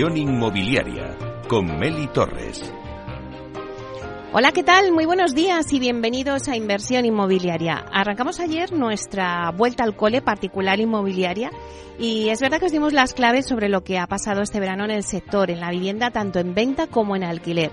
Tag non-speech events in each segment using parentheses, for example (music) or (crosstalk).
Inmobiliaria con Meli Torres. Hola, ¿qué tal? Muy buenos días y bienvenidos a Inversión Inmobiliaria. Arrancamos ayer nuestra vuelta al cole particular inmobiliaria y es verdad que os dimos las claves sobre lo que ha pasado este verano en el sector, en la vivienda, tanto en venta como en alquiler.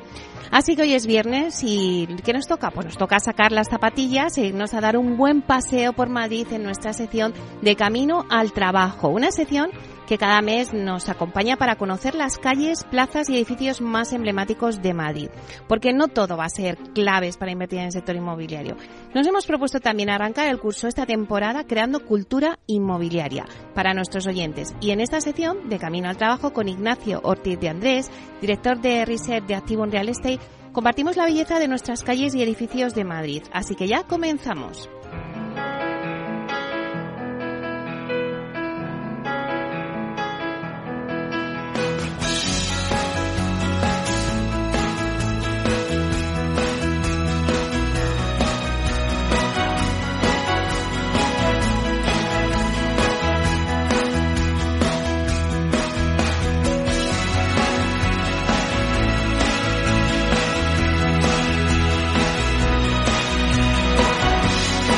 Así que hoy es viernes y ¿qué nos toca? Pues nos toca sacar las zapatillas e irnos a dar un buen paseo por Madrid en nuestra sección de Camino al Trabajo. Una sección que cada mes nos acompaña para conocer las calles, plazas y edificios más emblemáticos de Madrid. Porque no todo va a ser claves para invertir en el sector inmobiliario. Nos hemos propuesto también arrancar el curso esta temporada creando cultura inmobiliaria para nuestros oyentes. Y en esta sección de Camino al Trabajo con Ignacio Ortiz de Andrés, director de Research de Activo en Real Estate, compartimos la belleza de nuestras calles y edificios de Madrid. Así que ya comenzamos.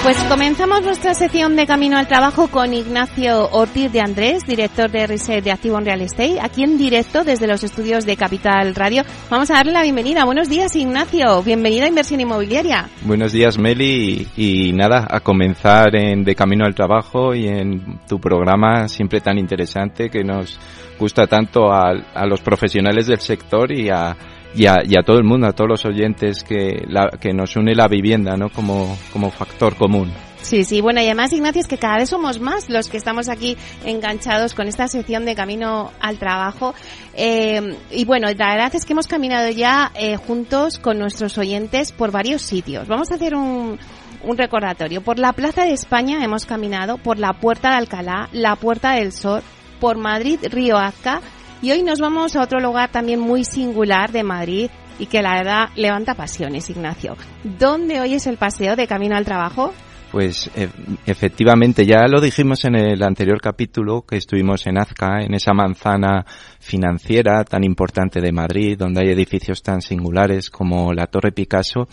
Pues comenzamos nuestra sección de Camino al Trabajo con Ignacio Ortiz de Andrés, director de Reset de Activo en Real Estate, aquí en directo desde los estudios de Capital Radio. Vamos a darle la bienvenida. Buenos días, Ignacio. Bienvenido a Inversión Inmobiliaria. Buenos días, Meli. Y, nada, a comenzar en De Camino al Trabajo y en tu programa siempre tan interesante que nos gusta tanto a, a los profesionales del sector y a y a, y a, todo el mundo, a todos los oyentes que, la, que nos une la vivienda, ¿no? Como, como factor común. Sí, sí, bueno, y además, Ignacio, es que cada vez somos más los que estamos aquí enganchados con esta sección de Camino al Trabajo. Eh, y bueno, la verdad es que hemos caminado ya eh, juntos con nuestros oyentes por varios sitios. Vamos a hacer un, un recordatorio. Por la Plaza de España hemos caminado, por la Puerta de Alcalá, la Puerta del Sol, por Madrid, Río Azca, y hoy nos vamos a otro lugar también muy singular de Madrid y que la verdad levanta pasiones, Ignacio. ¿Dónde hoy es el paseo de camino al trabajo? Pues e, efectivamente, ya lo dijimos en el anterior capítulo que estuvimos en Azca, en esa manzana financiera tan importante de Madrid, donde hay edificios tan singulares como la Torre Picasso.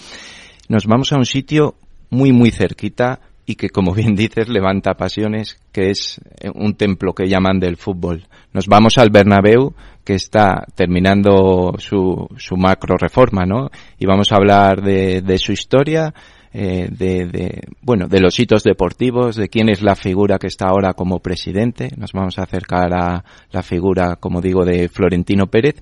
Nos vamos a un sitio muy, muy cerquita y que, como bien dices, levanta pasiones, que es un templo que llaman del fútbol. Nos vamos al Bernabéu, que está terminando su, su macro reforma, ¿no? Y vamos a hablar de, de su historia, eh, de, de, bueno, de los hitos deportivos, de quién es la figura que está ahora como presidente. Nos vamos a acercar a la figura, como digo, de Florentino Pérez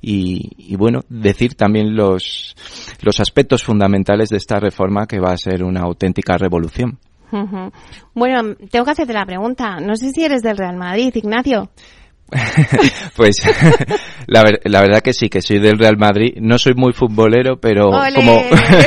y, y, bueno, decir también los, los aspectos fundamentales de esta reforma que va a ser una auténtica revolución. Bueno, tengo que hacerte la pregunta. No sé si eres del Real Madrid, Ignacio. (laughs) pues (laughs) la, la, verdad que sí, que soy del Real Madrid. No soy muy futbolero, pero como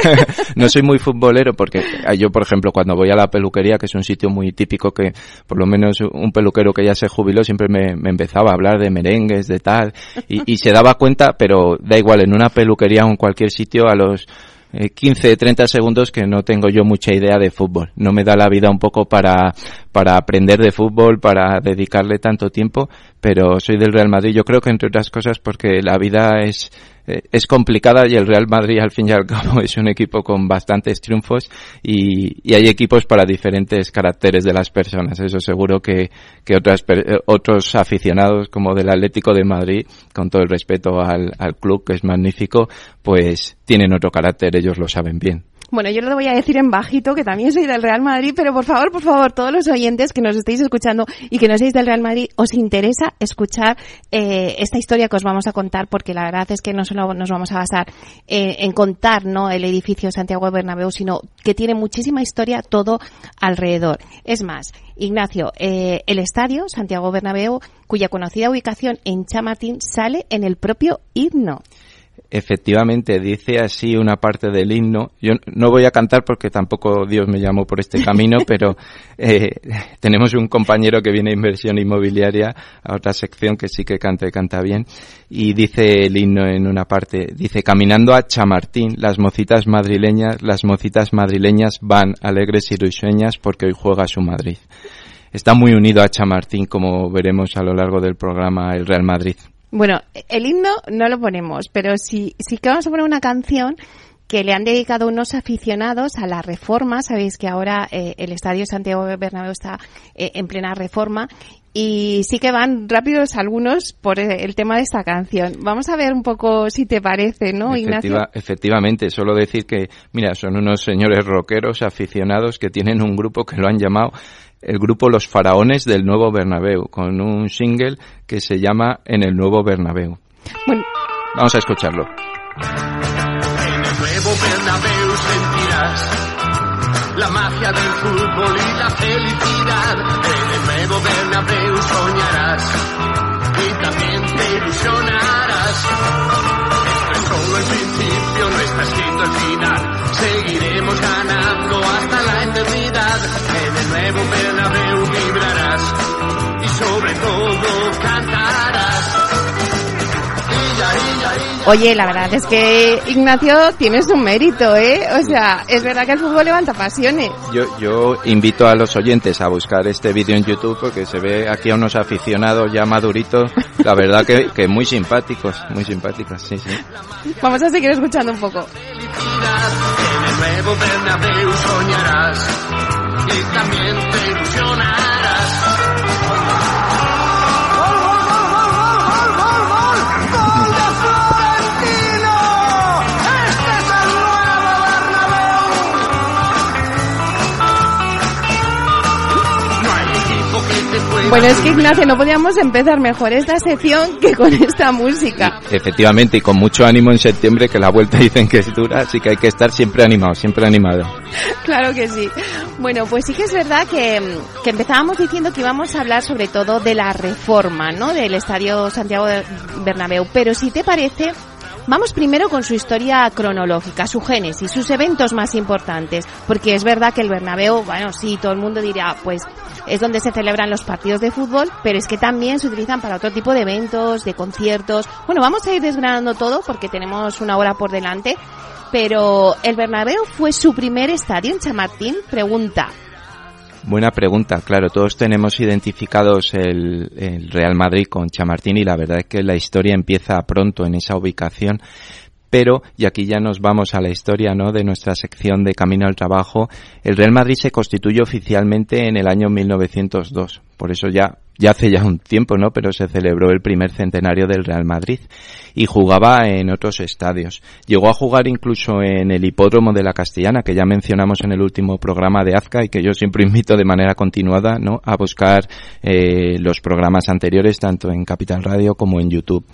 (laughs) no soy muy futbolero porque yo, por ejemplo, cuando voy a la peluquería, que es un sitio muy típico que por lo menos un peluquero que ya se jubiló siempre me, me empezaba a hablar de merengues, de tal, y, y se daba cuenta, pero da igual, en una peluquería o en cualquier sitio a los 15, 30 segundos que no tengo yo mucha idea de fútbol. No me da la vida un poco para, para aprender de fútbol, para dedicarle tanto tiempo, pero soy del Real Madrid. Yo creo que entre otras cosas porque la vida es, eh, es complicada y el Real Madrid al fin y al cabo (laughs) es un equipo con bastantes triunfos y, hay equipos para diferentes caracteres de las personas. Eso seguro que, que otras, eh, otros aficionados como del Atlético de Madrid, con todo el respeto al, al club que es magnífico, pues tienen otro carácter, ellos lo saben bien. Bueno, yo lo voy a decir en bajito, que también soy del Real Madrid, pero por favor, por favor, todos los oyentes que nos estéis escuchando y que no seáis del Real Madrid, os interesa escuchar eh, esta historia que os vamos a contar, porque la verdad es que no solo nos vamos a basar eh, en contar no el edificio Santiago Bernabéu, sino que tiene muchísima historia todo alrededor. Es más, Ignacio, eh, el estadio Santiago Bernabéu, cuya conocida ubicación en Chamartín sale en el propio himno efectivamente dice así una parte del himno. Yo no voy a cantar porque tampoco Dios me llamó por este camino, (laughs) pero eh, tenemos un compañero que viene a inversión inmobiliaria a otra sección que sí que canta y canta bien. Y dice el himno en una parte, dice, caminando a Chamartín, las mocitas madrileñas, las mocitas madrileñas van alegres y risueñas porque hoy juega su Madrid. Está muy unido a Chamartín, como veremos a lo largo del programa el Real Madrid. Bueno, el himno no lo ponemos, pero sí, sí que vamos a poner una canción que le han dedicado unos aficionados a la reforma. Sabéis que ahora eh, el Estadio Santiago Bernabéu está eh, en plena reforma y sí que van rápidos algunos por eh, el tema de esta canción. Vamos a ver un poco si te parece, ¿no, Ignacio? Efectivamente, solo decir que, mira, son unos señores rockeros aficionados que tienen un grupo que lo han llamado el grupo Los Faraones del Nuevo Bernabéu, con un single que se llama En el Nuevo Bernabéu. Bueno. Vamos a escucharlo. En el Nuevo Bernabéu sentirás la magia del fútbol y la felicidad. En el Nuevo Bernabéu soñarás y también te ilusionarás. Solo el principio, no está escrito el final. Seguiremos ganando hasta la eternidad. En el nuevo Bernabéu vibrarás y sobre todo cantarás. Oye, la verdad es que Ignacio tienes un mérito, ¿eh? O sea, es verdad que el fútbol levanta pasiones. Yo, yo invito a los oyentes a buscar este vídeo en YouTube porque se ve aquí a unos aficionados ya maduritos, la verdad que, que muy simpáticos, muy simpáticos, sí, sí. Vamos a seguir escuchando un poco. En el nuevo Bernabéu soñarás y también te ilusionarás. Bueno, es que Ignacio, no podíamos empezar mejor esta sección que con esta música. Efectivamente, y con mucho ánimo en septiembre, que la vuelta (laughs) dicen que es dura, así que hay que estar siempre animado, siempre animado. Claro que sí. Bueno, pues sí que es verdad que, que empezábamos diciendo que íbamos a hablar sobre todo de la reforma, ¿no? Del Estadio Santiago Bernabéu. Pero si te parece, Vamos primero con su historia cronológica, su génesis, sus eventos más importantes, porque es verdad que el Bernabéu, bueno, sí, todo el mundo diría, pues es donde se celebran los partidos de fútbol, pero es que también se utilizan para otro tipo de eventos, de conciertos. Bueno, vamos a ir desgranando todo porque tenemos una hora por delante, pero el Bernabéu fue su primer estadio en Chamartín, pregunta. Buena pregunta, claro, todos tenemos identificados el, Real Madrid con Chamartín y la verdad es que la historia empieza pronto en esa ubicación, pero, y aquí ya nos vamos a la historia, ¿no?, de nuestra sección de Camino al Trabajo, el Real Madrid se constituyó oficialmente en el año 1902, por eso ya ya hace ya un tiempo, ¿no? Pero se celebró el primer centenario del Real Madrid y jugaba en otros estadios. Llegó a jugar incluso en el hipódromo de la Castellana, que ya mencionamos en el último programa de Azca y que yo siempre (laughs) invito de manera continuada, ¿no? A buscar eh, los programas anteriores, tanto en Capital Radio como en YouTube.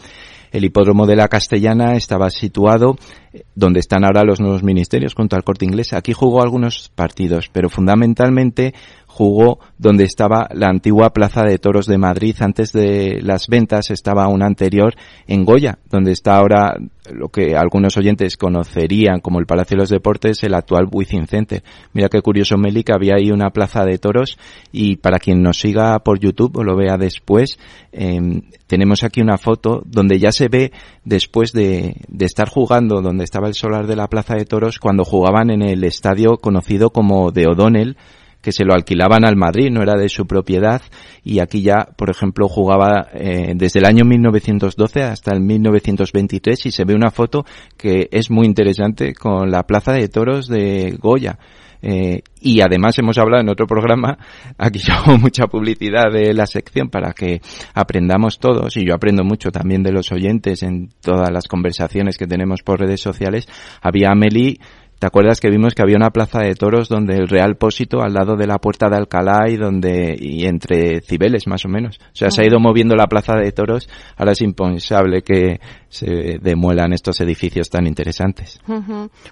El hipódromo de la Castellana estaba situado eh, donde están ahora los nuevos ministerios junto al corte inglés. Aquí jugó algunos partidos, pero fundamentalmente jugó donde estaba la antigua Plaza de Toros de Madrid. Antes de las ventas estaba una anterior en Goya, donde está ahora lo que algunos oyentes conocerían como el Palacio de los Deportes, el actual Wizzing Center. Mira qué curioso, Meli, que había ahí una plaza de toros y para quien nos siga por YouTube o lo vea después, em, tenemos aquí una foto donde ya se ve después de, de estar jugando donde estaba el solar de la plaza de toros cuando jugaban en el estadio conocido como de O'Donnell, que se lo alquilaban al Madrid, no era de su propiedad, y aquí ya, por ejemplo, jugaba eh, desde el año 1912 hasta el 1923 y se ve una foto que es muy interesante con la Plaza de Toros de Goya. Eh, y además hemos hablado en otro programa, aquí yo hago mucha publicidad de la sección para que aprendamos todos, y yo aprendo mucho también de los oyentes en todas las conversaciones que tenemos por redes sociales. Había Amelie ¿Te acuerdas que vimos que había una plaza de toros donde el Real Pósito al lado de la puerta de Alcalá y donde y entre Cibeles más o menos? O sea, se ha ido moviendo la plaza de toros. Ahora es impensable que se demuelan estos edificios tan interesantes.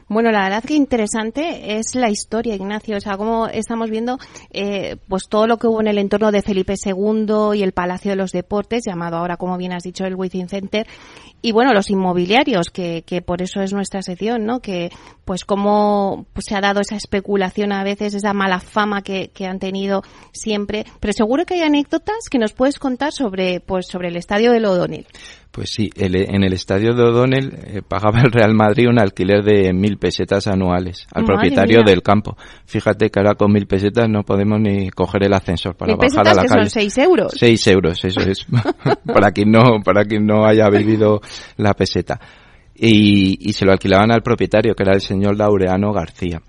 Bueno, la verdad que interesante es la historia, Ignacio. O sea, como estamos viendo, eh, pues todo lo que hubo en el entorno de Felipe II y el Palacio de los Deportes, llamado ahora, como bien has dicho, el Wizzing Center, y bueno, los inmobiliarios, que, que por eso es nuestra sección, ¿no? Que pues cómo pues, se ha dado esa especulación a veces, esa mala fama que, que han tenido siempre. Pero seguro que hay anécdotas que nos puedes contar sobre, pues, sobre el estadio del O'Donnell. Pues sí, en el estadio de O'Donnell eh, pagaba el Real Madrid un alquiler de mil pesetas anuales al propietario del campo. Fíjate que ahora con mil pesetas no podemos ni coger el ascensor para bajar a la que calle. son seis euros. Seis euros, eso es. (laughs) para quien no, para quien no haya vivido la peseta. Y, y se lo alquilaban al propietario, que era el señor Laureano García.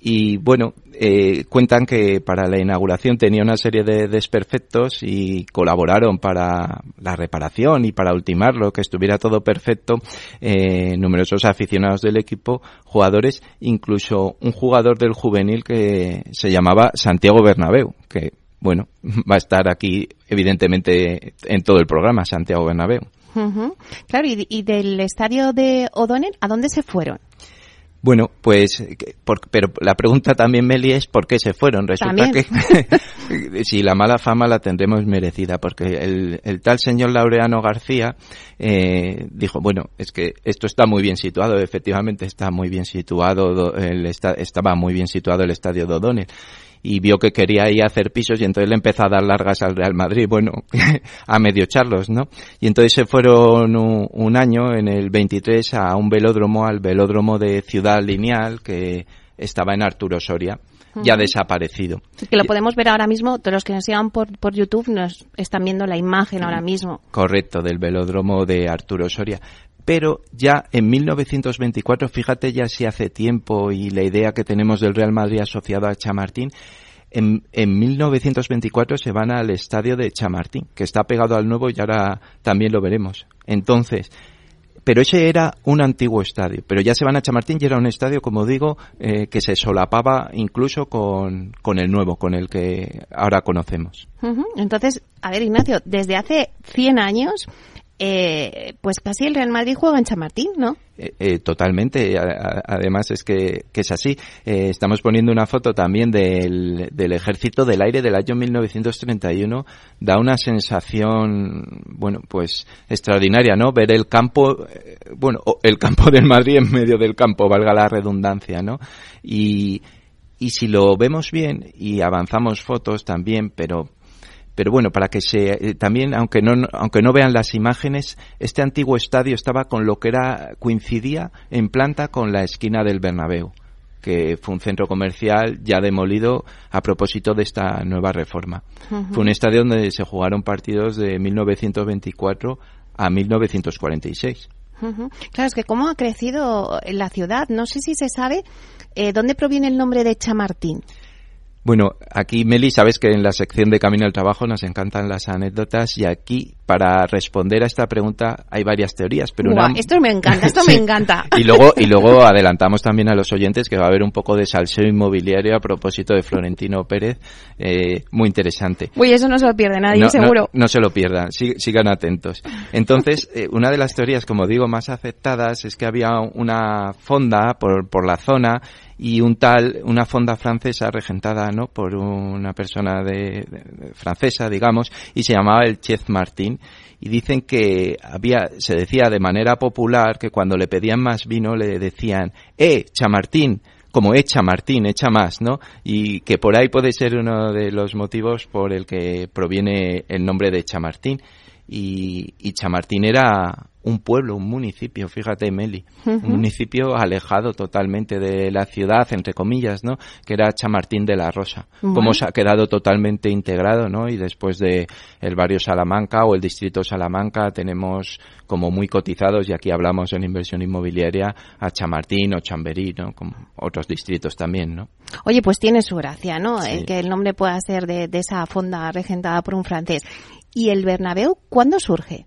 Y bueno, eh, cuentan que para la inauguración tenía una serie de desperfectos y colaboraron para la reparación y para ultimarlo, que estuviera todo perfecto, eh, numerosos aficionados del equipo, jugadores, incluso un jugador del juvenil que se llamaba Santiago Bernabéu, que bueno, (laughs) va a estar aquí evidentemente en todo el programa, Santiago Claro, y, y del estadio de O'Donnell, ¿a dónde se fueron? Bueno, pues, por, pero la pregunta también, Meli, es ¿por qué se fueron? Resulta ¿También? que (laughs) si la mala fama la tendremos merecida, porque el, el tal señor Laureano García eh, dijo, bueno, es que esto está muy bien situado, efectivamente está muy bien situado, do- el esta- estaba muy bien situado el estadio de O'Donnell y vio que quería ir a hacer pisos y entonces le empezó a dar largas al Real Madrid, bueno, (laughs) a medio charlos, ¿no? Y entonces se fueron un, un año, en el 23, a un velódromo, al velódromo de Ciudad Lineal, que estaba en Arturo Soria, ya desaparecido. Que lo podemos ver ahora mismo, todos los que nos sigan por, por YouTube nos están viendo la imagen ahora mismo. Correcto, del velódromo de Arturo Soria. Pero ya en 1924, fíjate ya si hace tiempo y la idea que tenemos del Real Madrid asociado a Chamartín, en, en 1924 se van al estadio de Chamartín, que está pegado al nuevo y ahora también lo veremos. Entonces, pero ese era un antiguo estadio, pero ya se van a Chamartín y era un estadio, como digo, eh, que se solapaba incluso con, con el nuevo, con el que ahora conocemos. Entonces, a ver, Ignacio, desde hace 100 años, eh, pues casi el Real Madrid juega en Chamartín, ¿no? Eh, eh, totalmente. Además es que, es así. Eh, estamos poniendo una foto también del, del Ejército del Aire del año 1931. Da una sensación, bueno, pues extraordinaria, ¿no? Ver el campo, bueno, el campo del Madrid en medio del campo, valga la redundancia, ¿no? Y, y si lo vemos bien y avanzamos fotos también, pero pero bueno, para que se eh, también aunque no aunque no vean las imágenes, este antiguo estadio estaba con lo que era coincidía en planta con la esquina del Bernabéu, que fue un centro comercial ya demolido a propósito de esta nueva reforma. Fue un estadio donde se jugaron partidos de 1924 a 1946. Ujú. Claro, es que cómo ha crecido la ciudad. No sé si se sabe eh, dónde proviene el nombre de Chamartín. Bueno, aquí Meli, sabes que en la sección de Camino al Trabajo nos encantan las anécdotas y aquí para responder a esta pregunta hay varias teorías, pero Buah, una esto me encanta, esto (laughs) Sí. me encanta. Y luego, y luego adelantamos también a los oyentes que va a haber un poco de salseo inmobiliario a propósito de Florentino Pérez, eh, muy interesante. Uy, eso no se lo pierde nadie, No, seguro. No, se lo pierdan, sigan atentos. Entonces, eh, una de las teorías, como digo, más aceptadas es que había una fonda por, por la zona y un tal, una fonda francesa regentada, ¿no? Por una persona de, francesa, digamos, y se llamaba el Chef Martín y dicen que había, se decía de manera popular que cuando le pedían más vino le decían, eh, Chamartín, como echa Martín, echa más, ¿no? Y que por ahí puede ser uno de los motivos por el que proviene el nombre de Chamartín. Y, y Chamartín era un pueblo, un municipio, fíjate, Meli, un municipio alejado totalmente de la ciudad, entre comillas, ¿no? Que era Chamartín de la Rosa. Bueno. Como se ha quedado totalmente integrado, ¿no? Y después de el barrio Salamanca o el distrito Salamanca tenemos como muy cotizados, y aquí hablamos en inversión inmobiliaria, a Chamartín o Chamberí, ¿no? Como otros distritos también, ¿no? Oye, pues tiene su gracia, ¿no? Sí. El que el nombre pueda ser de, de esa fonda regentada por un francés. ¿Y el Bernabéu cuándo surge?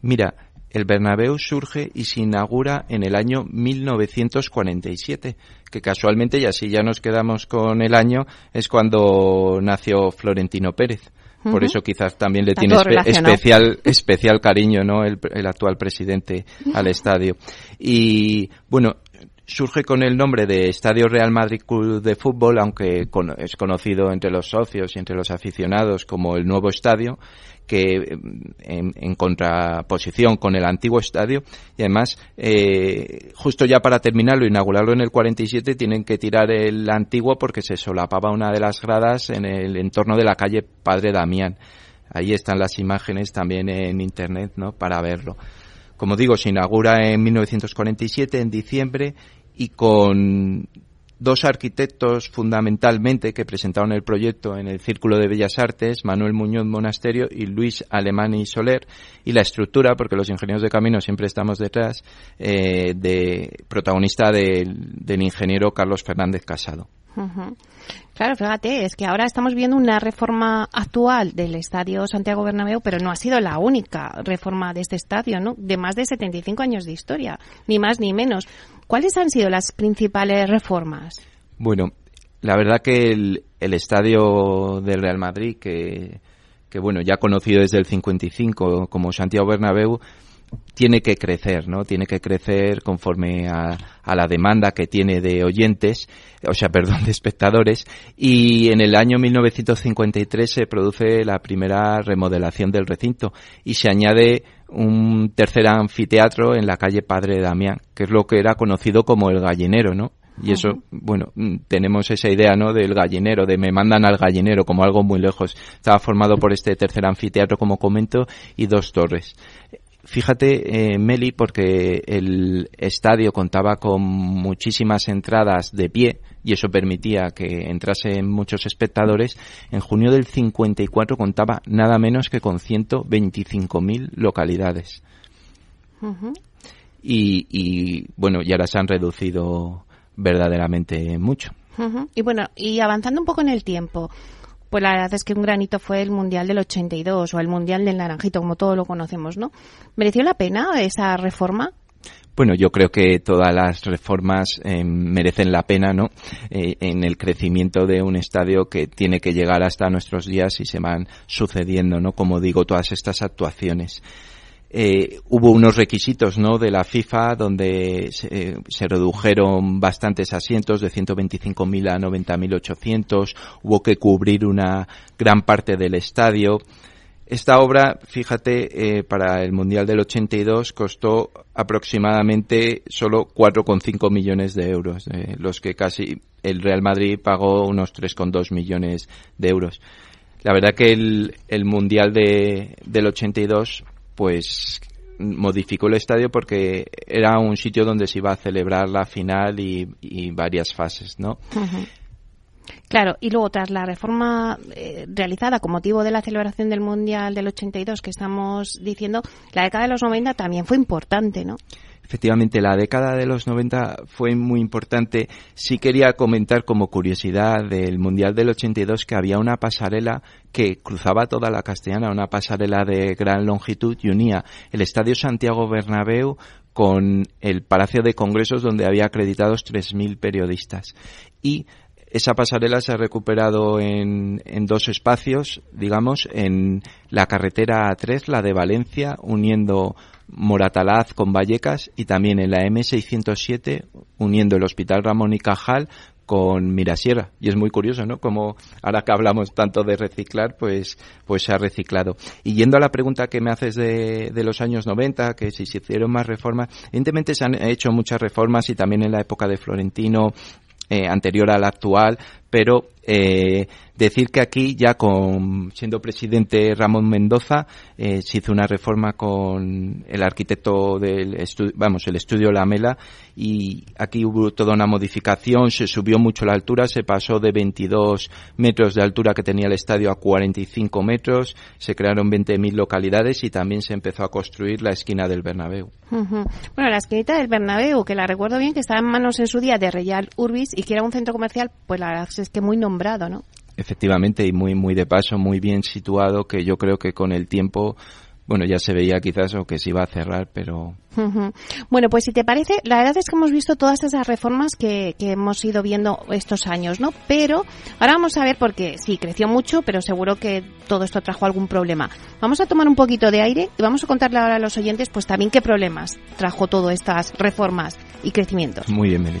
Mira, el Bernabéu surge y se inaugura en el año 1947, que casualmente, y así ya nos quedamos con el año, es cuando nació Florentino Pérez. Por eso quizás también le Está tiene espe- especial, (laughs) especial cariño, ¿no? El, el actual presidente al estadio. Y, bueno, surge con el nombre de Estadio Real Madrid Club de Fútbol, aunque es conocido entre los socios y entre los aficionados como el nuevo estadio, que mm, en, en contraposición con el antiguo estadio, y además, eh, justo ya para terminarlo, inaugurarlo en el 47, tienen que tirar el antiguo porque se solapaba una de las gradas en el entorno de la calle Padre Damián. Ahí están las imágenes también en internet, ¿no? Para verlo. Como digo, se inaugura en 1947, en diciembre, y con dos arquitectos fundamentalmente que presentaron el proyecto en el Círculo de Bellas Artes, Manuel Muñoz Monasterio y Luis Alemán y Soler, y la estructura, porque los ingenieros de camino siempre estamos detrás, eh, de protagonista del, ingeniero Carlos Fernández Casado. Claro, fíjate, es que ahora estamos viendo una reforma actual del Estadio Santiago Bernabéu, pero no ha sido la única reforma de este estadio, ¿no? De más de 75 años de historia, ni más ni menos. ¿Cuáles han sido las principales reformas? Bueno, la verdad que el, el estadio del Real Madrid, que, que bueno, ya conocido desde el 55 como Santiago Bernabéu, tiene que crecer, ¿no? Tiene que crecer conforme a, a la demanda que tiene de oyentes, o sea, (laughs) perdón, de espectadores, y en el año 1953 se produce la primera remodelación del recinto y se añade un tercer anfiteatro en la calle Padre Damián, que es lo que era conocido como el gallinero, ¿no? Y eso, bueno, mm, tenemos esa idea, ¿no? Del gallinero, de me mandan al gallinero como algo muy lejos. Estaba formado por este tercer anfiteatro, como comento, y dos torres. Fíjate, eh, Meli, porque el estadio contaba con muchísimas entradas de pie y eso permitía que entrasen muchos espectadores. En junio del 54 contaba nada menos que con 125.000 localidades. Y, y, bueno, y ahora se han reducido verdaderamente mucho. Y bueno, y avanzando un poco en el tiempo, pues la verdad es que un granito fue el Mundial del 82 o el Mundial del Naranjito, como todos lo conocemos, ¿no? ¿Mereció la pena esa reforma? Bueno, yo creo que todas las reformas eh, merecen la pena, ¿no? Eh, en el crecimiento de un estadio que tiene que llegar hasta nuestros días y se van sucediendo, ¿no? Como digo, todas estas actuaciones. Eh, hubo unos requisitos ¿no? de la FIFA donde se, se redujeron bastantes asientos de 125.000 a 90.800 hubo que cubrir una gran parte del estadio esta obra, fíjate, eh, para el Mundial del 82 costó aproximadamente solo 4,5 millones de euros, eh, los que casi el Real Madrid pagó unos 3,2 millones de euros. La verdad que el, el Mundial de, del 82 pues modificó el estadio porque era un sitio donde se iba a celebrar la final y, varias fases, ¿no? Claro, y luego tras la reforma eh, realizada con motivo de la celebración del Mundial del 82 que estamos diciendo, la década de los 90 también fue importante, ¿no? Efectivamente, la década de los 90 fue muy importante. Sí quería comentar como curiosidad del Mundial del 82 que había una pasarela que cruzaba toda la castellana, una pasarela de gran longitud y unía el Estadio Santiago Bernabéu con el Palacio de Congresos donde había acreditados 3.000 periodistas. Y esa pasarela se ha recuperado en, en, dos espacios, digamos, en la carretera A3, la de Valencia, uniendo Moratalaz con Vallecas y también en la M607 uniendo el Hospital Ramón y Cajal con Mirasierra. Y es muy curioso, ¿no? Como ahora que hablamos tanto de reciclar, pues, pues se ha reciclado. Y yendo a la pregunta que me haces de, de los años 90, que si se hicieron más reformas, evidentemente se han hecho muchas reformas y también en la época de Florentino, eh, anterior a la actual, pero eh, decir que aquí ya con siendo presidente Ramón Mendoza eh, se hizo una reforma con el arquitecto del estudio, vamos el estudio Lamela y aquí hubo toda una modificación se subió mucho la altura se pasó de 22 metros de altura que tenía el estadio a 45 metros se crearon 20.000 localidades y también se empezó a construir la esquina del Bernabéu. Bueno, la esquinita del Bernabéu, que la recuerdo bien, que estaba en manos en su día de Real Urbis y que era un centro comercial, pues la verdad es que muy nombrado, ¿no? Efectivamente, y muy, muy de paso, muy bien situado, que yo creo que con el tiempo, bueno, ya se veía quizás o que se iba a cerrar, pero. Bueno, pues si te parece, la verdad es que hemos visto todas esas reformas que, que hemos ido viendo estos años, ¿no? Pero ahora vamos a ver porque sí, creció mucho, pero seguro que todo esto trajo algún problema. Vamos a tomar un poquito de aire y vamos a contarle ahora a los oyentes, pues también qué problemas trajo todas estas reformas y crecimientos. muy bien, Meli.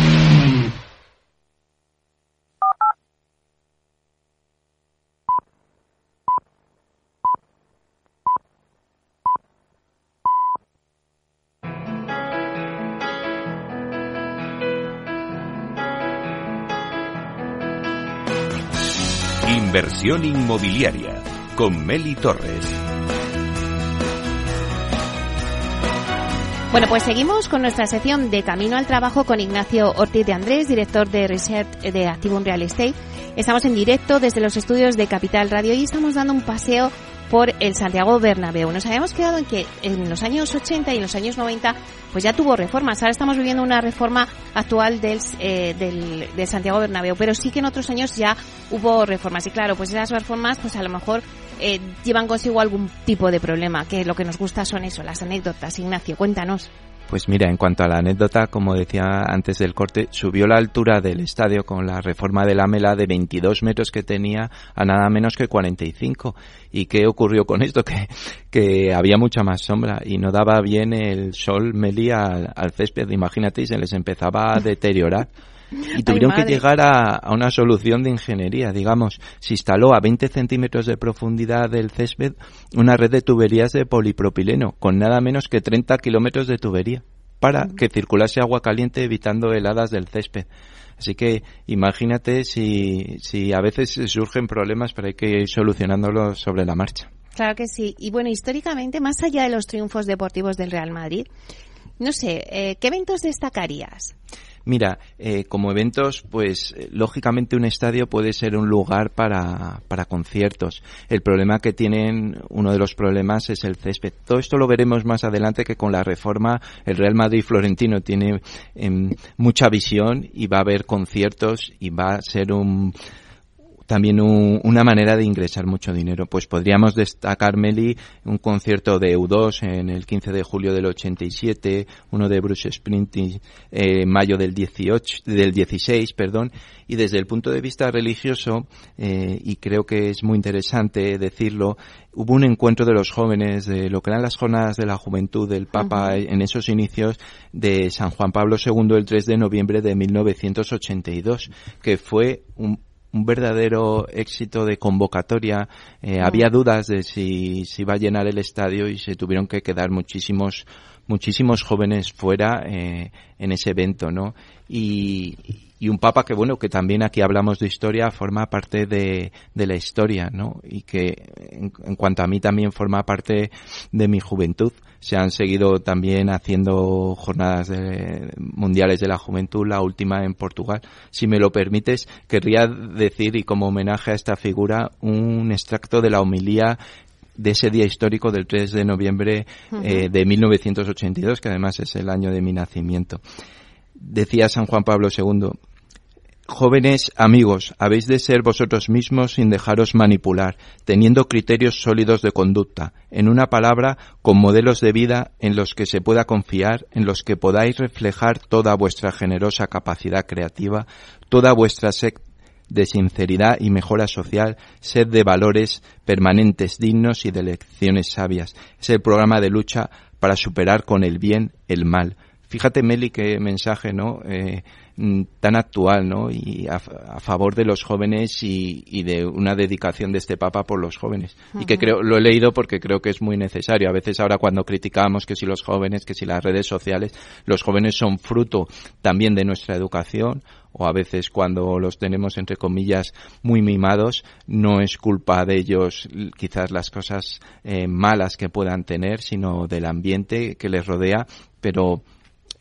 Inversión inmobiliaria con Meli Torres. Bueno, pues seguimos con nuestra sección de Camino al Trabajo con Ignacio Ortiz de Andrés, director de Research de Activum Real Estate. Estamos en directo desde los estudios de Capital Radio y estamos dando un paseo por el Santiago Bernabéu. Nos habíamos quedado en que en los años 80 y en los años 90 pues ya tuvo reformas. Ahora estamos viviendo una reforma actual del, eh, del, del, Santiago Bernabéu, pero sí que en otros años ya hubo reformas. Y claro, pues esas reformas pues a lo mejor eh, llevan consigo algún tipo de problema, que lo que nos gusta son eso, las anécdotas. Ignacio, cuéntanos. Pues mira, en cuanto a la anécdota, como decía antes del corte, subió la altura del estadio con la reforma de la mela de 22 metros que tenía a nada menos que 45. ¿Y qué ocurrió con esto? (laughs) Que, que había mucha más sombra y no daba bien el sol Meli al, al césped. Imagínate, y se les empezaba a deteriorar. (laughs) Y tuvieron Ay, que llegar a, a, una solución de ingeniería, digamos. Se instaló a 20 centímetros de profundidad del césped una red de tuberías de polipropileno con nada menos que 30 kilómetros de tubería para que circulase agua caliente evitando heladas del césped. Así que imagínate si, si a veces surgen problemas, pero hay que ir solucionándolos sobre la marcha. Claro que sí. Y bueno, históricamente, más allá de los triunfos deportivos del Real Madrid, no sé, eh, ¿qué eventos destacarías? Mira, eh, como eventos, pues eh, lógicamente un estadio puede ser un lugar para, para conciertos. El problema que tienen, uno de los problemas es el césped. Todo esto lo veremos más adelante que con la reforma el Real Madrid Florentino tiene eh, mucha visión y va a haber conciertos y va a ser un, también un, una manera de ingresar mucho dinero. Pues podríamos destacar, Meli, un concierto de U2 en el 15 de julio del 87, uno de Bruce Springsteen en eh, mayo del 18, del 16, perdón, y desde el punto de vista religioso, eh, y creo que es muy interesante decirlo, hubo un encuentro de los jóvenes de lo que eran las jornadas de la juventud del Papa uh -huh. en esos inicios de San Juan Pablo II el 3 de noviembre de 1982, que fue un un verdadero éxito de convocatoria. Eh, mm. Había dudas de si, si iba a llenar el estadio y se tuvieron que quedar muchísimos muchísimos jóvenes fuera eh, en ese evento, ¿no? Y, y un papa que bueno que también aquí hablamos de historia forma parte de, de la historia no y que en, en, cuanto a mí también forma parte de mi juventud se han seguido también haciendo jornadas de, mundiales de la juventud la última en Portugal si me lo permites querría decir y como homenaje a esta figura un extracto de la homilía de ese día histórico del 3 de noviembre uh -huh. eh, de 1982 que además es el año de mi nacimiento decía San Juan Pablo II Jóvenes amigos, habéis de ser vosotros mismos sin dejaros manipular, teniendo criterios sólidos de conducta, en una palabra, con modelos de vida en los que se pueda confiar, en los que podáis reflejar toda vuestra generosa capacidad creativa, toda vuestra sed de sinceridad y mejora social, sed de valores permanentes dignos y de lecciones sabias. Es el programa de lucha para superar con el bien el mal. Fíjate, Meli, qué mensaje, ¿no? Eh, tan actual, ¿no? Y a, a favor de los jóvenes y, y, de una dedicación de este Papa por los jóvenes. Uh -huh. Y que creo, lo he leído porque creo que es muy necesario. A veces ahora cuando criticamos que si los jóvenes, que si las redes sociales, los jóvenes son fruto también de nuestra educación o a veces cuando los tenemos entre comillas muy mimados no es culpa de ellos quizás las cosas eh, malas que puedan tener sino del ambiente que les rodea pero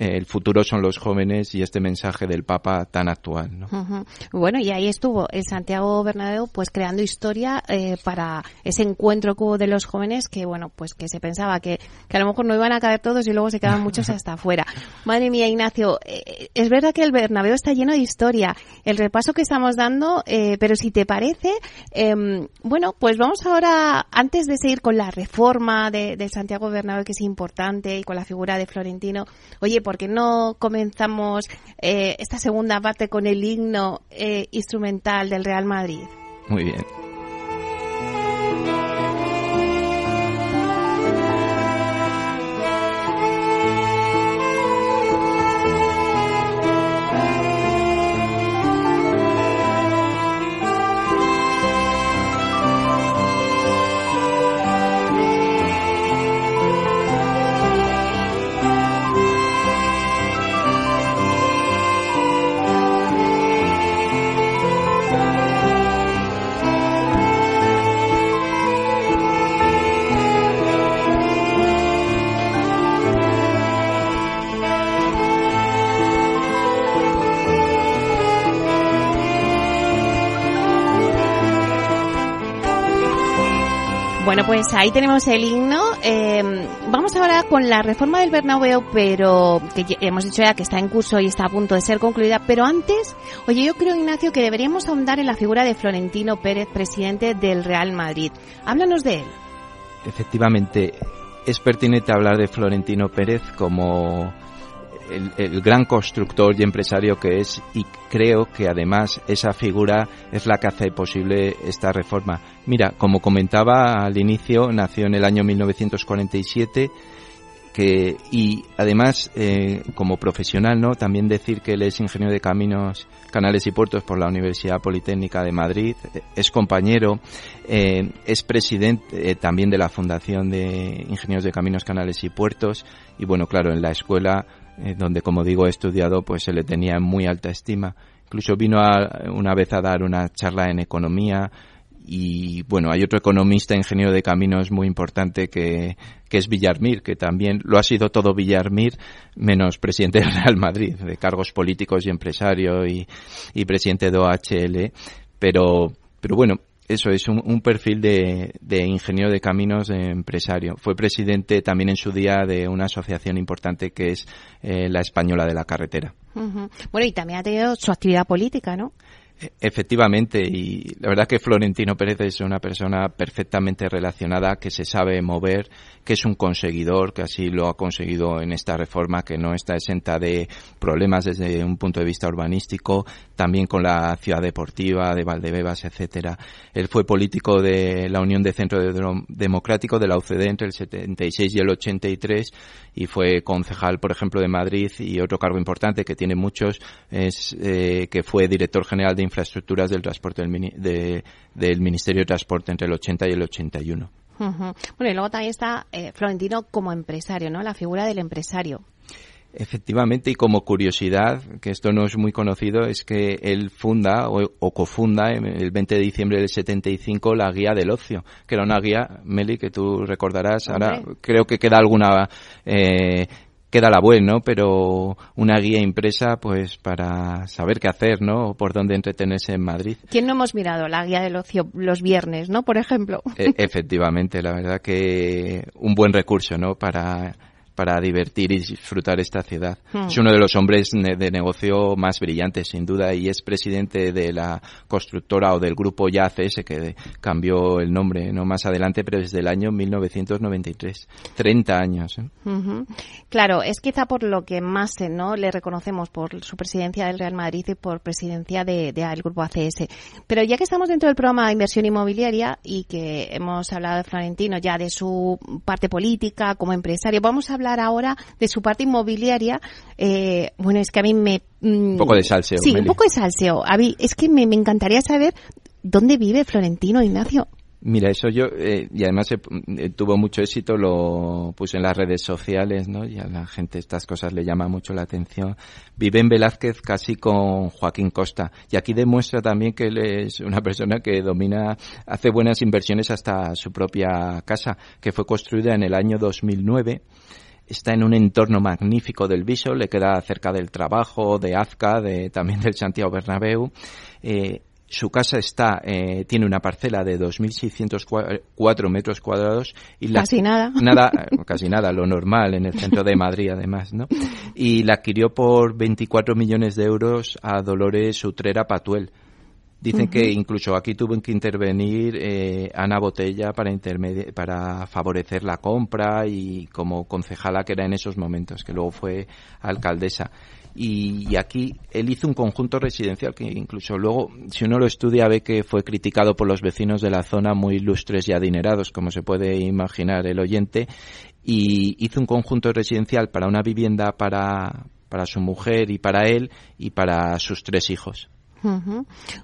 el futuro son los jóvenes y este mensaje del Papa tan actual. ¿no? Bueno, y ahí estuvo el Santiago Bernabéu pues creando historia eh, para ese encuentro que hubo de los jóvenes que, bueno, pues que se pensaba que, que a lo mejor no iban a caer todos y luego se quedaban muchos (laughs) hasta afuera. Madre mía, Ignacio, eh, es verdad que el Bernabéu está lleno de historia. El repaso que estamos dando, eh, pero si te parece, em, bueno, pues vamos ahora, antes de seguir con la reforma de, del Santiago Bernabéu, que es importante, y con la figura de Florentino, oye, ¿por qué no comenzamos eh, esta segunda parte con el himno eh, instrumental del Real Madrid? Muy bien. Pues ahí tenemos el himno. Eh, vamos ahora con la reforma del Bernabéu, pero que hemos dicho ya que está en curso y está a punto de ser concluida. Pero antes, oye, yo creo, Ignacio, que deberíamos ahondar en la figura de Florentino Pérez, presidente del Real Madrid. Háblanos de él. Efectivamente, es pertinente hablar de Florentino Pérez como el, gran constructor y empresario que es y creo que además esa figura es la que hace posible esta reforma. Mira, como comentaba al inicio, nació en el año 1947 que y además eh, como profesional no también decir que él es ingeniero de caminos canales y puertos por la Universidad Politécnica de Madrid es compañero eh, es presidente eh, también de la Fundación de Ingenieros de Caminos Canales y Puertos y bueno claro en la escuela eh, donde como digo he estudiado pues se le tenía en muy alta estima incluso vino a, una vez a dar una charla en economía y bueno, hay otro economista, ingeniero de caminos muy importante que, que es Villarmir, que también lo ha sido todo Villarmir, menos presidente del Real Madrid, de cargos políticos y empresario y, y presidente de OHL. Pero, pero bueno, eso es un, perfil de, ingeniero de caminos de empresario. Fue presidente también en su día de una asociación importante que es eh, la Española de la Carretera. Bueno, y también ha tenido su actividad política, ¿no? Efectivamente, y la verdad que Florentino Pérez es una persona perfectamente relacionada, que se sabe mover, que es un conseguidor, que así lo ha conseguido en esta reforma, que no está exenta de problemas desde un punto de vista urbanístico, también con la ciudad deportiva de Valdebebas, etcétera. Él fue político de la Unión de Centro Democrático de la UCD entre el 76 y el 83 y fue concejal, por ejemplo, de Madrid y otro cargo importante que tiene muchos es eh, que fue director general de infraestructuras del transporte del, de, del Ministerio de Transporte entre el 80 y el 81. Uh -huh. Bueno, y luego también está eh, Florentino como empresario, ¿no? La figura del empresario. Efectivamente, y como curiosidad, que esto no es muy conocido, es que él funda o, o, cofunda el 20 de diciembre del 75 la Guía del Ocio, que era una guía, Meli, que tú recordarás. Ahora creo que queda alguna eh, queda la web, ¿no? Pero una guía impresa, pues, para saber qué hacer, ¿no? O por dónde entretenerse en Madrid. ¿Quién no hemos mirado la guía del ocio los viernes, ¿no? Por ejemplo. E efectivamente, la verdad que un buen recurso, ¿no? Para para divertir y disfrutar esta ciudad. Hmm. Es uno de los hombres de negocio más brillantes, sin duda, y es presidente de la constructora o del grupo ya ACS, que cambió el nombre no más adelante, pero desde el año 1993. 30 años. ¿eh? Uh -huh. Claro, es quizá por lo que más no le reconocemos, por su presidencia del Real Madrid y por presidencia del de, de, grupo ACS. Pero ya que estamos dentro del programa de inversión inmobiliaria y que hemos hablado de Florentino ya de su parte política como empresario, vamos a hablar ahora de su parte inmobiliaria. Eh, bueno, es que a mí me... Mm, un poco de salseo. Sí, Meli. un poco de salseo. A mí, es que me, me encantaría saber dónde vive Florentino Ignacio. Mira, eso yo, eh, y además eh, tuvo mucho éxito, lo puse en las redes sociales, ¿no? Y a la gente estas cosas le llama mucho la atención. Vive en Velázquez casi con Joaquín Costa. Y aquí demuestra también que él es una persona que domina, hace buenas inversiones hasta su propia casa, que fue construida en el año 2009 está en un entorno magnífico del Viso, le queda cerca del trabajo, de Azca, de, también del Santiago Bernabéu. Eh, su casa está, eh, tiene una parcela de 2.604 metros cuadrados y la, casi nada. (laughs) Nada, casi nada, lo normal en el centro de Madrid además, ¿no? Y la adquirió por 24 millones de euros a Dolores Utrera Patuel. Dicen que incluso aquí tuvo que intervenir eh, Ana Botella para, para favorecer la compra y como concejala que era en esos momentos, que luego fue alcaldesa y, aquí él hizo un conjunto residencial que incluso luego, si uno lo estudia, ve que fue criticado por los vecinos de la zona muy ilustres y adinerados, como se puede imaginar el oyente, y hizo un conjunto residencial para una vivienda para, para su mujer y para él y para sus tres hijos.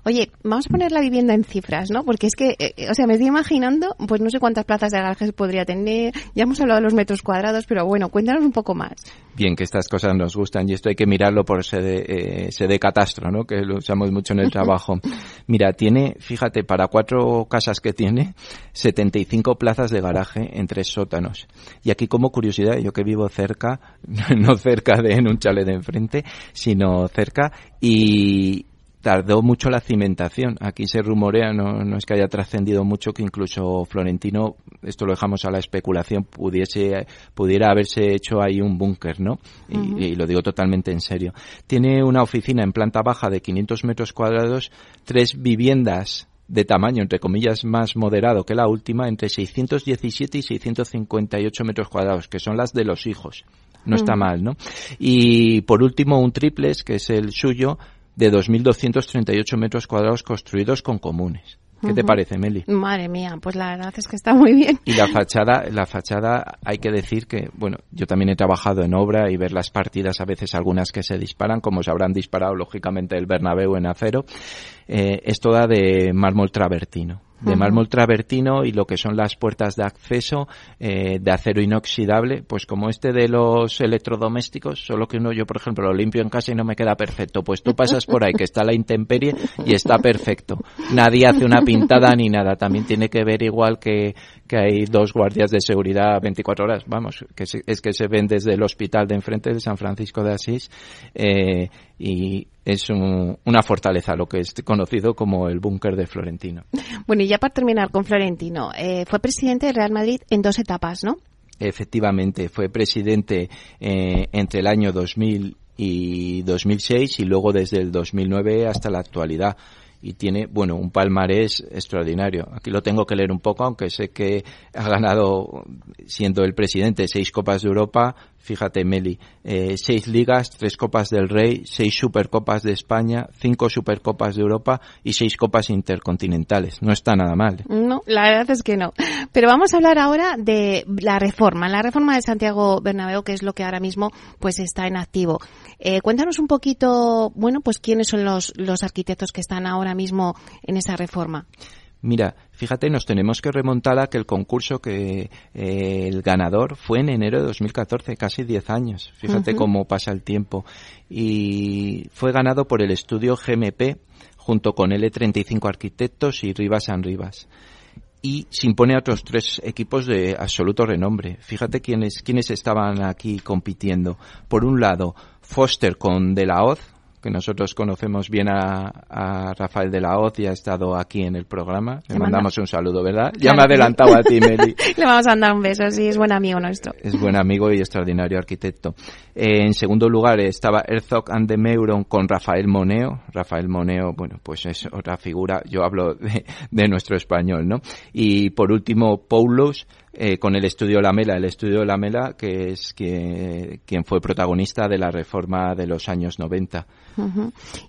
Oye, vamos a poner la vivienda en cifras, ¿no? Porque es que, eh, eh, o sea, me estoy imaginando, pues no sé cuántas plazas de garajes podría tener, ya hemos hablado de los metros cuadrados, pero bueno, cuéntanos un poco más. Bien, que estas cosas nos gustan y esto hay que mirarlo por sede, eh, sede catastro, ¿no? Que lo usamos mucho en el (laughs) trabajo. Mira, tiene, fíjate, para cuatro casas que tiene, 75 plazas de garaje en tres sótanos. Y aquí como curiosidad, yo que vivo cerca, (laughs) no cerca de en un chalet de enfrente, sino cerca, y, tardó mucho la cimentación. Aquí se rumorea, no, no es que haya trascendido mucho, que incluso Florentino, esto lo dejamos a la especulación, pudiese, pudiera haberse hecho ahí un búnker, ¿no? Y, lo digo totalmente en serio. Tiene una oficina en planta baja de 500 metros cuadrados, tres viviendas de tamaño, entre comillas, más moderado que la última, entre 617 y 658 metros cuadrados, que son las de los hijos. No está mal, ¿no? Y por último, un triples, que es el suyo, de 2.238 metros cuadrados construidos con comunes. ¿Qué te parece, Meli? Madre mía, pues la verdad es que está muy bien. Y la fachada, la fachada, hay que decir que, bueno, yo también he trabajado en obra y ver las partidas, a veces algunas que se disparan, como se habrán disparado lógicamente el Bernabéu en acero, eh, es toda de mármol travertino de mármol travertino y lo que son las puertas de acceso eh, de acero inoxidable, pues como este de los electrodomésticos, solo que uno yo por ejemplo lo limpio en casa y no me queda perfecto, pues tú pasas por ahí que está la intemperie y está perfecto. Nadie hace una pintada ni nada, también tiene que ver igual que, que hay dos guardias de seguridad 24 horas, vamos, que es que se ven desde el hospital de enfrente de San Francisco de Asís eh, y es una fortaleza, lo que es conocido como el búnker de Florentino. (laughs) Bueno, y ya para terminar con Florentino, eh, fue presidente del Real Madrid en dos etapas, ¿no? Efectivamente, fue presidente eh, entre el año 2000 y 2006 y luego desde el 2009 hasta la actualidad y tiene, bueno, un palmarés extraordinario. Aquí lo tengo que leer un poco, aunque sé que ha ganado, siendo el presidente, seis Copas de Europa, fíjate Meli, eh, seis ligas, tres Copas del Rey, seis Supercopas de España, cinco Supercopas de Europa y seis Copas Intercontinentales. No está nada mal. No, la verdad es que no. Pero vamos a hablar ahora de la reforma, la reforma de Santiago Bernabéu, que es lo que ahora mismo pues está en activo. Eh, cuéntanos un poquito, bueno, pues quiénes son los, los arquitectos que están ahora mismo en esa reforma. Mira, fíjate, nos tenemos que remontar a que el concurso que eh, el ganador fue en enero de 2014, casi 10 años. Fíjate cómo pasa el tiempo. Y fue ganado por el estudio GMP junto con L35 Arquitectos y Rivas San Rivas. Y se impone a otros tres equipos de absoluto renombre. Fíjate quiénes, quiénes estaban aquí compitiendo. Por un lado, Foster con De La Hoz, que nosotros conocemos bien a, Rafael de la Hoz y ha estado aquí en el programa. Le, mandamos un saludo, ¿verdad? Ya me ha adelantado a ti, (laughs) Meli. Le vamos a mandar un beso, sí, es buen amigo nuestro. Es buen amigo y extraordinario arquitecto. Eh, en segundo lugar estaba Herzog and de Meuron con Rafael Moneo. Rafael Moneo, bueno, pues es otra figura, yo hablo de, de nuestro español, ¿no? Y por último, Paulos eh, con el estudio Lamela, el estudio Lamela que es que, quien fue protagonista de la reforma de los años 90.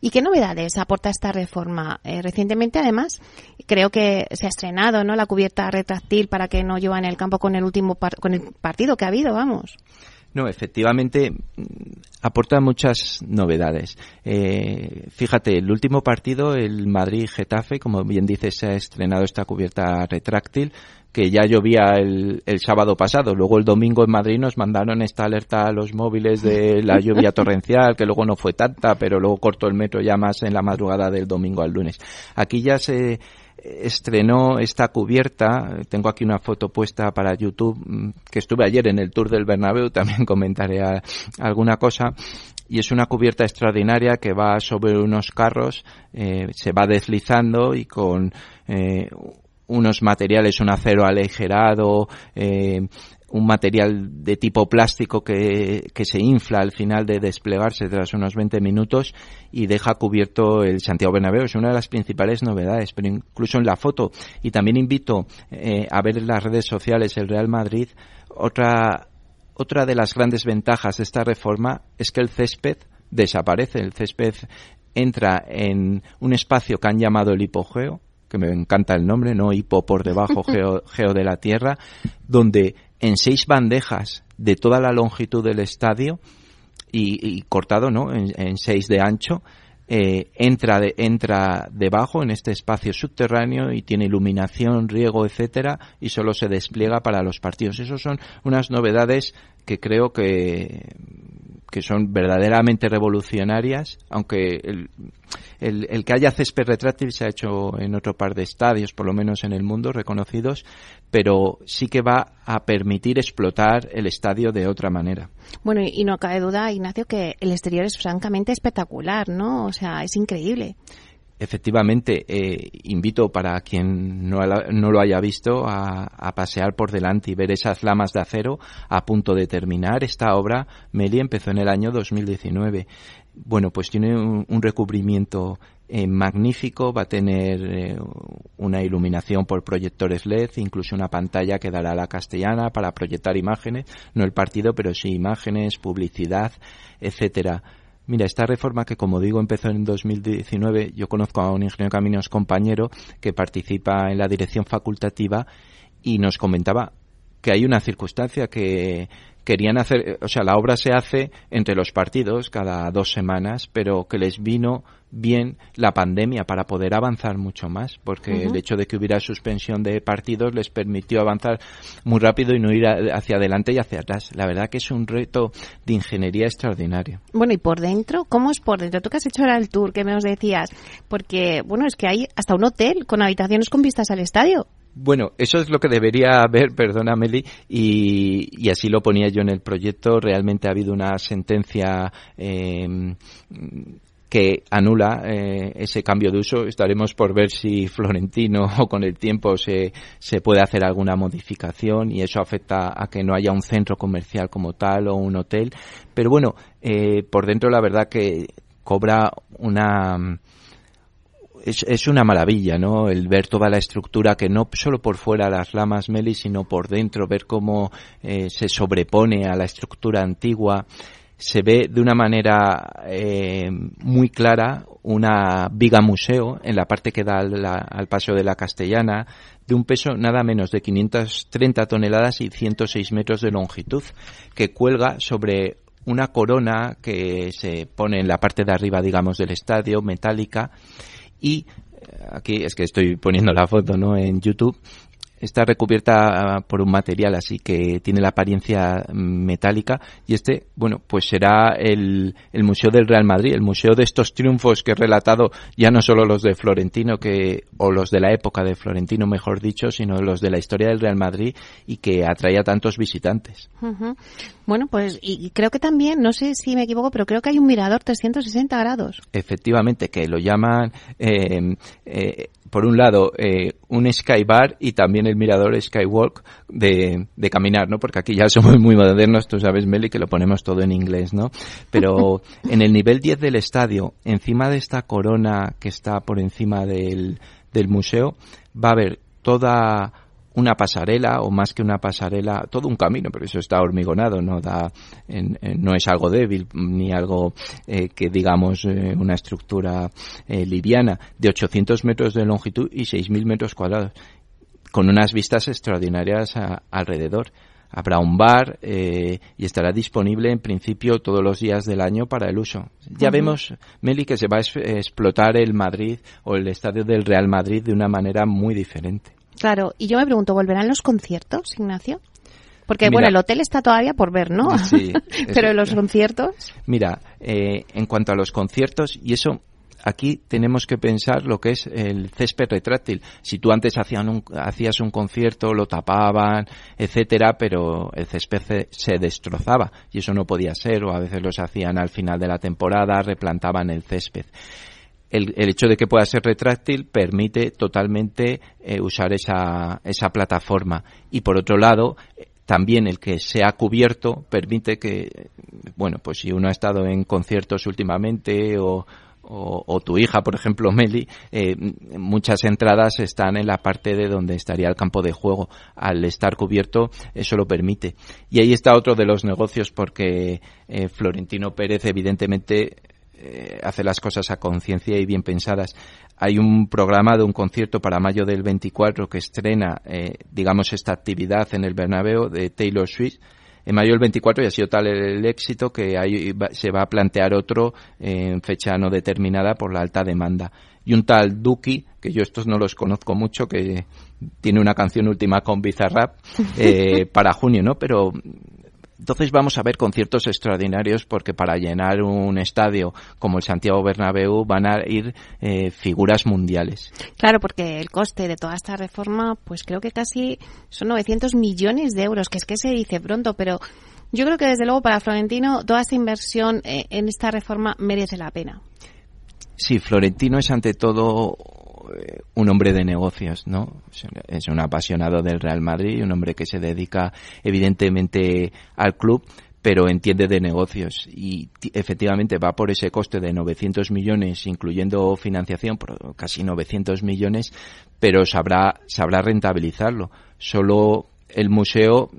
¿Y qué novedades aporta esta reforma? Eh, recientemente, además, creo que se ha estrenado ¿no? la cubierta retráctil para que no llueva en el campo con el último con el partido que ha habido, vamos. No, efectivamente mm, aporta muchas novedades. Eh, fíjate, el último partido, el Madrid-Getafe, como bien dices, se ha estrenado esta cubierta retráctil que ya llovía el, el, sábado pasado. Luego el domingo en Madrid nos mandaron esta alerta a los móviles de la (laughs) lluvia torrencial, que luego no fue tanta, pero luego cortó el metro ya más en la madrugada del domingo al lunes. Aquí ya se estrenó esta cubierta. Tengo aquí una foto puesta para YouTube mm, que estuve ayer en el Tour del Bernabéu. (laughs) También comentaré alguna cosa. Y es una cubierta extraordinaria que va sobre unos carros, eh, se va deslizando y con eh, unos materiales, un acero aligerado, eh, un material de tipo plástico que, que, se infla al final de desplegarse tras unos 20 minutos y deja cubierto el Santiago Bernabéu. Es una de las principales novedades, pero incluso en la foto. Y también invito eh, a ver en las redes sociales el Real Madrid. Otra, otra de las grandes ventajas de esta reforma es que el césped desaparece. El césped entra en un espacio que han llamado el hipogeo, que me encanta el nombre, ¿no? Hipo por debajo, (laughs) geo, geo de la tierra, donde en seis bandejas de toda la longitud del estadio y, cortado, ¿no? En, seis de ancho, eh, entra, de, entra debajo en este espacio subterráneo y tiene iluminación, riego, etcétera, y solo se despliega para los partidos. Esas son unas novedades que creo que que son verdaderamente revolucionarias, aunque el, el, que haya césped retráctil se ha hecho en otro par de estadios, por lo menos en el mundo, reconocidos, pero sí que va a permitir explotar el estadio de otra manera. Bueno, y no cabe duda, Ignacio, que el exterior es francamente espectacular, ¿no? O sea, es increíble. Efectivamente, eh, invito para quien no, no lo haya visto a, pasear por delante y ver esas lamas de acero a punto de terminar. Esta obra, Meli, empezó en el año 2019. Bueno, pues tiene un, recubrimiento eh, magnífico, va a tener eh, una iluminación por proyectores LED, incluso una pantalla que dará la castellana para proyectar imágenes, no el partido, pero sí imágenes, publicidad, etcétera Mira, esta reforma que como digo empezó en 2019, yo conozco a un ingeniero caminos compañero que participa en la dirección facultativa y nos comentaba que hay una circunstancia que querían hacer, o sea, la obra se hace entre los partidos cada dos semanas, pero que les vino bien la pandemia para poder avanzar mucho más, porque el hecho de que hubiera suspensión de partidos les permitió avanzar muy rápido y no ir hacia adelante y hacia atrás. La verdad que es un reto de ingeniería extraordinario. Bueno, y por dentro, ¿cómo es por dentro? Tú que has hecho ahora el tour que me os decías, porque, bueno, es que hay hasta un hotel con habitaciones con vistas al estadio. Bueno, eso es lo que debería (laughs) haber, perdona Meli, y, así lo ponía yo en el proyecto. Realmente ha habido una sentencia eh, que anula eh, ese cambio de uso. Estaremos por ver si Florentino (laughs) o con el tiempo se, se puede hacer alguna modificación y eso afecta a que no haya un centro comercial como tal o un hotel. Pero bueno, eh, por dentro la verdad que cobra una es, es, una maravilla, ¿no? El ver toda la estructura que no solo por fuera las lamas Meli, sino por dentro, ver cómo eh, se sobrepone a la estructura antigua. Se ve de una manera eh, muy clara una viga museo en la parte que da al, al Paseo de la Castellana, de un peso nada menos de 530 toneladas y 106 metros de longitud, que cuelga sobre una corona que se pone en la parte de arriba, digamos, del estadio, metálica, y aquí es que estoy poniendo la foto ¿no? en YouTube está recubierta por un material así que tiene la apariencia metálica y este, bueno, pues será el, el, Museo del Real Madrid, el museo de estos triunfos que he relatado, ya no solo los de Florentino que, o los de la época de Florentino, mejor dicho, sino los de la historia del Real Madrid y que atrae a tantos visitantes. Bueno, pues y creo que también, no sé si me equivoco, pero creo que hay un mirador 360 grados. Efectivamente, que lo llaman eh, eh, por un lado, eh, un skybar y también el mirador skywalk de, de, caminar, ¿no? Porque aquí ya (laughs) somos muy modernos, tú sabes, Meli, que lo ponemos todo en inglés, ¿no? Pero (laughs) en el nivel 10 del estadio, encima de esta corona que está por encima del, del museo, va a haber toda una pasarela o más que una pasarela, todo un camino, pero eso está hormigonado, no da, no es algo débil ni algo eh, que digamos eh, una estructura eh, liviana de 800 metros de longitud y 6.000 metros cuadrados, con unas vistas extraordinarias alrededor. Habrá un bar y estará disponible en principio todos los días del año para el uso. Ya vemos, Meli, que se va a explotar el Madrid o el estadio del Real Madrid de una manera muy diferente. Claro, y yo me pregunto, ¿volverán los conciertos, Ignacio? Porque, bueno, el hotel está todavía por ver, ¿no? Sí. (laughs) Pero los conciertos. Mira, eh, en cuanto a los conciertos, y eso aquí tenemos que pensar lo que es el césped retráctil. Si tú antes un, hacías un concierto, lo tapaban, etcétera, pero el césped se, destrozaba y eso no podía ser, o a veces los hacían al final de la temporada, replantaban el césped. El, hecho de que pueda ser retráctil permite totalmente eh, usar esa, esa plataforma. Y por otro lado, también el que sea cubierto permite que, bueno, pues si uno ha estado en conciertos últimamente o, o, tu hija, por ejemplo, (laughs) Meli, eh, muchas entradas están en la parte de donde estaría el campo de juego. Al estar cubierto, eso lo permite. Y ahí está otro de los negocios porque eh, Florentino Pérez, evidentemente, eh, hace las cosas a conciencia y bien pensadas. Hay un programa de un concierto para mayo del 24 que estrena, digamos, esta actividad en el Bernabéu de Taylor Swift en mayo del 24 y ha sido tal el, éxito que se va a plantear otro en fecha no determinada por la alta demanda. Y un tal Duki, que yo estos no los conozco mucho, que tiene una canción última con Bizarrap (laughs) eh, para junio, ¿no? Pero entonces vamos a ver conciertos extraordinarios porque para llenar un estadio como el Santiago Bernabéu van a ir eh, figuras mundiales. Claro, porque el coste de toda esta reforma, pues creo que casi son 900 millones de euros, que es que se dice pronto, pero yo creo que desde luego para Florentino toda esta inversión eh, en esta reforma merece la pena. Sí, Florentino es ante todo eh, un hombre de negocios, ¿no? Es un apasionado del Real Madrid, un hombre que se dedica evidentemente al club, pero entiende de negocios y efectivamente va por ese coste de 900 millones, incluyendo financiación, por casi 900 millones, pero sabrá, sabrá rentabilizarlo. Solo el museo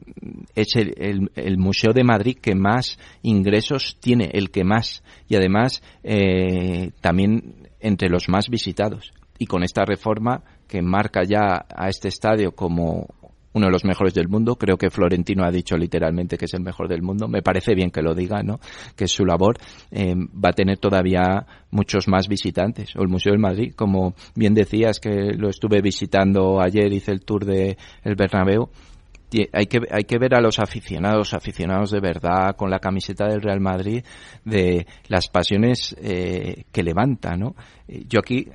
es el, el, museo de Madrid que más ingresos tiene, el que más, y además eh, también entre los más visitados y con esta reforma que marca ya a este estadio como uno de los mejores del mundo. Creo que Florentino ha dicho literalmente que es el mejor del mundo. Me parece bien que lo diga, ¿no? Que su labor. Eh, va a tener todavía muchos más visitantes. O el Museo del Madrid, como bien decías, que lo estuve visitando ayer, hice el tour de el Bernabéu. Hay que, hay que ver a los aficionados, aficionados de verdad, con la camiseta del Real Madrid, de las pasiones eh, que levanta, ¿no? Eh, yo aquí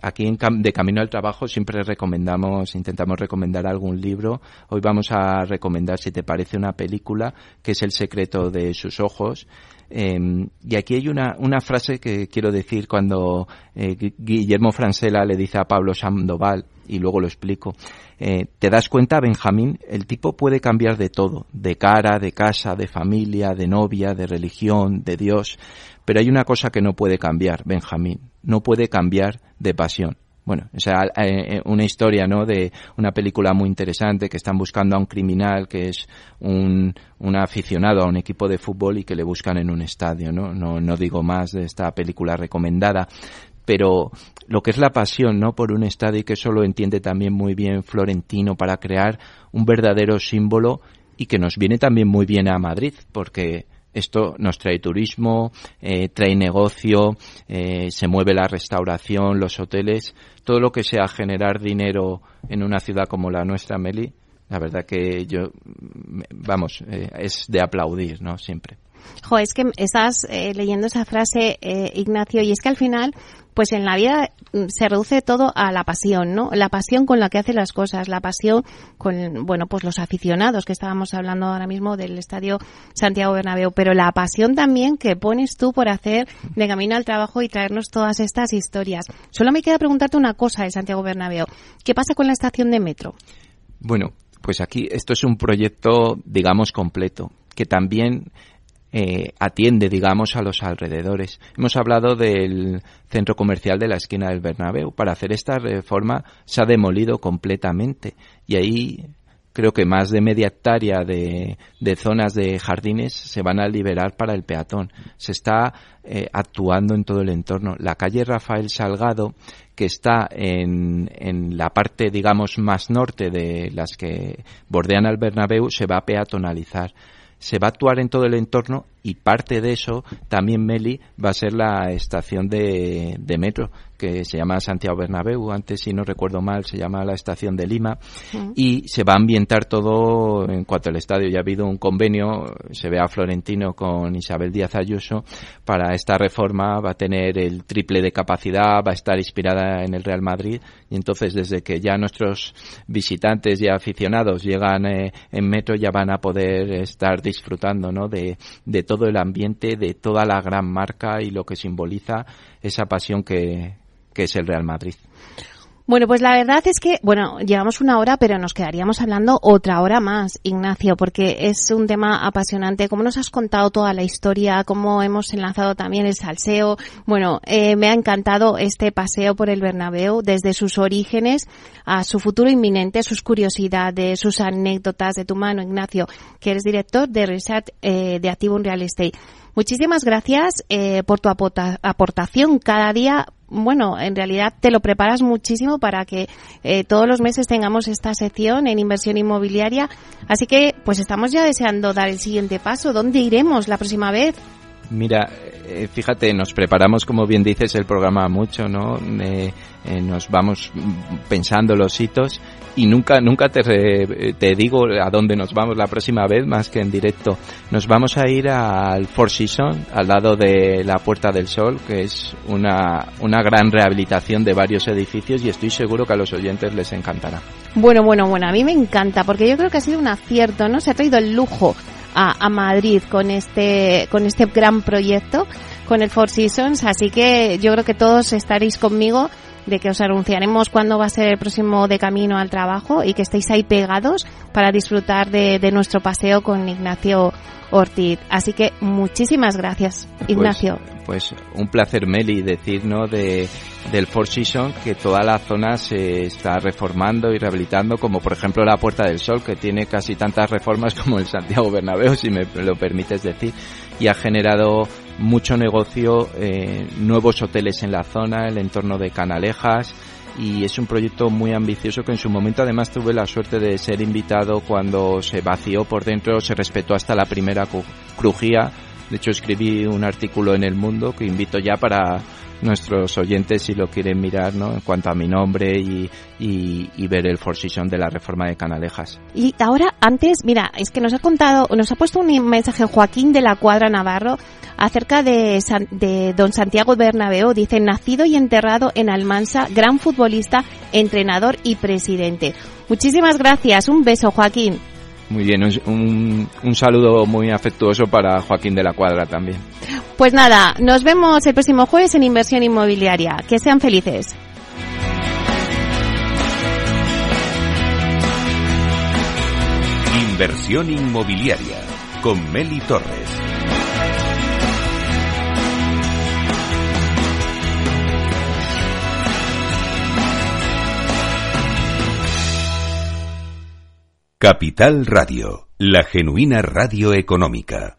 Aquí en de Camino al Trabajo siempre recomendamos, intentamos recomendar algún libro. Hoy vamos a recomendar, si te parece, una película que es El secreto de sus ojos. Em, y aquí hay una, una frase que quiero decir cuando eh, Guillermo Francela le dice a Pablo Sandoval, y luego lo explico. Eh, te das cuenta, Benjamín, el tipo puede cambiar de todo, de cara, de casa, de familia, de novia, de religión, de Dios, pero hay una cosa que no puede cambiar, Benjamín, no puede cambiar de pasión. Bueno, o sea, eh, eh, una historia, ¿no? De una película muy interesante que están buscando a un criminal que es un, aficionado a un equipo de fútbol y que le buscan en un estadio, ¿no? No, no digo más de esta película recomendada, pero lo que es la pasión, ¿no? Por un estadio y que eso lo entiende también muy bien Florentino para crear un verdadero símbolo y que nos viene también muy bien a Madrid, porque esto nos trae turismo, eh, trae negocio, eh, se mueve la restauración, los hoteles, todo lo que sea generar dinero en una ciudad como la nuestra, Meli, la verdad que yo, vamos, eh, es de aplaudir, ¿no? Siempre. Jo, es que estás leyendo esa frase, Ignacio, y es que al final pues en la vida mm, se reduce todo a la pasión, ¿no? La pasión con la que hace las cosas, la pasión con, bueno, pues los aficionados que estábamos hablando ahora mismo del estadio Santiago Bernabéu, pero la pasión también que pones tú por hacer de camino al trabajo y traernos todas estas historias. Solo me queda preguntarte una cosa de Santiago Bernabéu. ¿Qué pasa con la estación de metro? Bueno, pues aquí esto es un proyecto, digamos, completo, que también eh, atiende, digamos, a los alrededores. Hemos hablado del centro comercial de la esquina del Bernabéu. Para hacer esta reforma se ha demolido completamente y ahí creo que más de media hectárea de, zonas de jardines se van a liberar para el peatón. Se está eh, actuando en todo el entorno. La calle Rafael Salgado, que está en, en la parte, digamos, más norte de las que bordean al Bernabéu, se va a peatonalizar se va a actuar en todo el entorno y parte de eso también Meli va a ser la estación de, de metro que se llama Santiago Bernabéu, antes si no recuerdo mal se llama la estación de Lima y se va a ambientar todo en cuanto al estadio. Ya ha habido un convenio, se ve a Florentino con Isabel Díaz Ayuso para esta reforma, va a tener el triple de capacidad, va a estar inspirada en el Real Madrid y entonces desde que ya nuestros visitantes y aficionados llegan eh, en metro ya van a poder estar disfrutando ¿no? de, de todo el ambiente, de toda la gran marca y lo que simboliza esa pasión que, que es el Real Madrid. Bueno, pues la verdad es que, bueno, llevamos una hora, pero nos quedaríamos hablando otra hora más, Ignacio, porque es un tema apasionante. Como nos has contado toda la historia, cómo hemos enlazado también el salseo. Bueno, eh, me ha encantado este paseo por el Bernabéu, desde sus orígenes a su futuro inminente, sus curiosidades, sus anécdotas de tu mano, Ignacio, que eres director de Research eh, de Activo Real Estate. Muchísimas gracias eh, por tu aportación cada día bueno, en realidad te lo preparas muchísimo para que eh, todos los meses tengamos esta sección en inversión inmobiliaria. Así que, pues estamos ya deseando dar el siguiente paso. ¿Dónde iremos la próxima vez? Mira, eh, fíjate, nos preparamos, como bien dices, el programa mucho, ¿no? Eh, nos vamos pensando los hitos y nunca nunca te, te digo a dónde nos vamos la próxima vez más que en directo. Nos vamos a ir al Four Seasons, al lado de la Puerta del Sol, que es una, una gran rehabilitación de varios edificios y estoy seguro que a los oyentes les encantará. Bueno, bueno, bueno, a mí me encanta porque yo creo que ha sido un acierto, ¿no? Se ha traído el lujo a, a Madrid con este, con este gran proyecto, con el Four Seasons, así que yo creo que todos estaréis conmigo de que os anunciaremos cuándo va a ser el próximo de camino al trabajo y que estéis ahí pegados para disfrutar de, de nuestro paseo con Ignacio Ortiz. Así que muchísimas gracias, Ignacio. Pues, pues un placer, Meli, decir ¿no? de, del Four Seasons que toda la zona se está reformando y rehabilitando, como por ejemplo la Puerta del Sol, que tiene casi tantas reformas como el Santiago Bernabéu, si me lo permites decir, y ha generado mucho negocio, eh, nuevos hoteles en la zona, el entorno de Canalejas, y es un proyecto muy ambicioso que en su momento además tuve la suerte de ser invitado cuando se vació por dentro, se respetó hasta la primera crujía. De hecho escribí un artículo en El Mundo que invito ya para nuestros oyentes si lo quieren mirar, ¿no? En cuanto a mi nombre y, y, ver el Seasons de la reforma de Canalejas. Y ahora, antes, mira, es que nos ha contado, nos ha puesto un mensaje Joaquín de la Cuadra Navarro acerca de, de don Santiago Bernabeo. Dice, nacido y enterrado en Almansa, gran futbolista, entrenador y presidente. Muchísimas gracias. Un beso, Joaquín. Muy bien, un, un, saludo muy afectuoso para Joaquín de la Cuadra también. Pues nada, nos vemos el próximo jueves en Inversión Inmobiliaria. Que sean felices. Inversión Inmobiliaria con Meli Torres. Capital Radio, la genuina radio económica.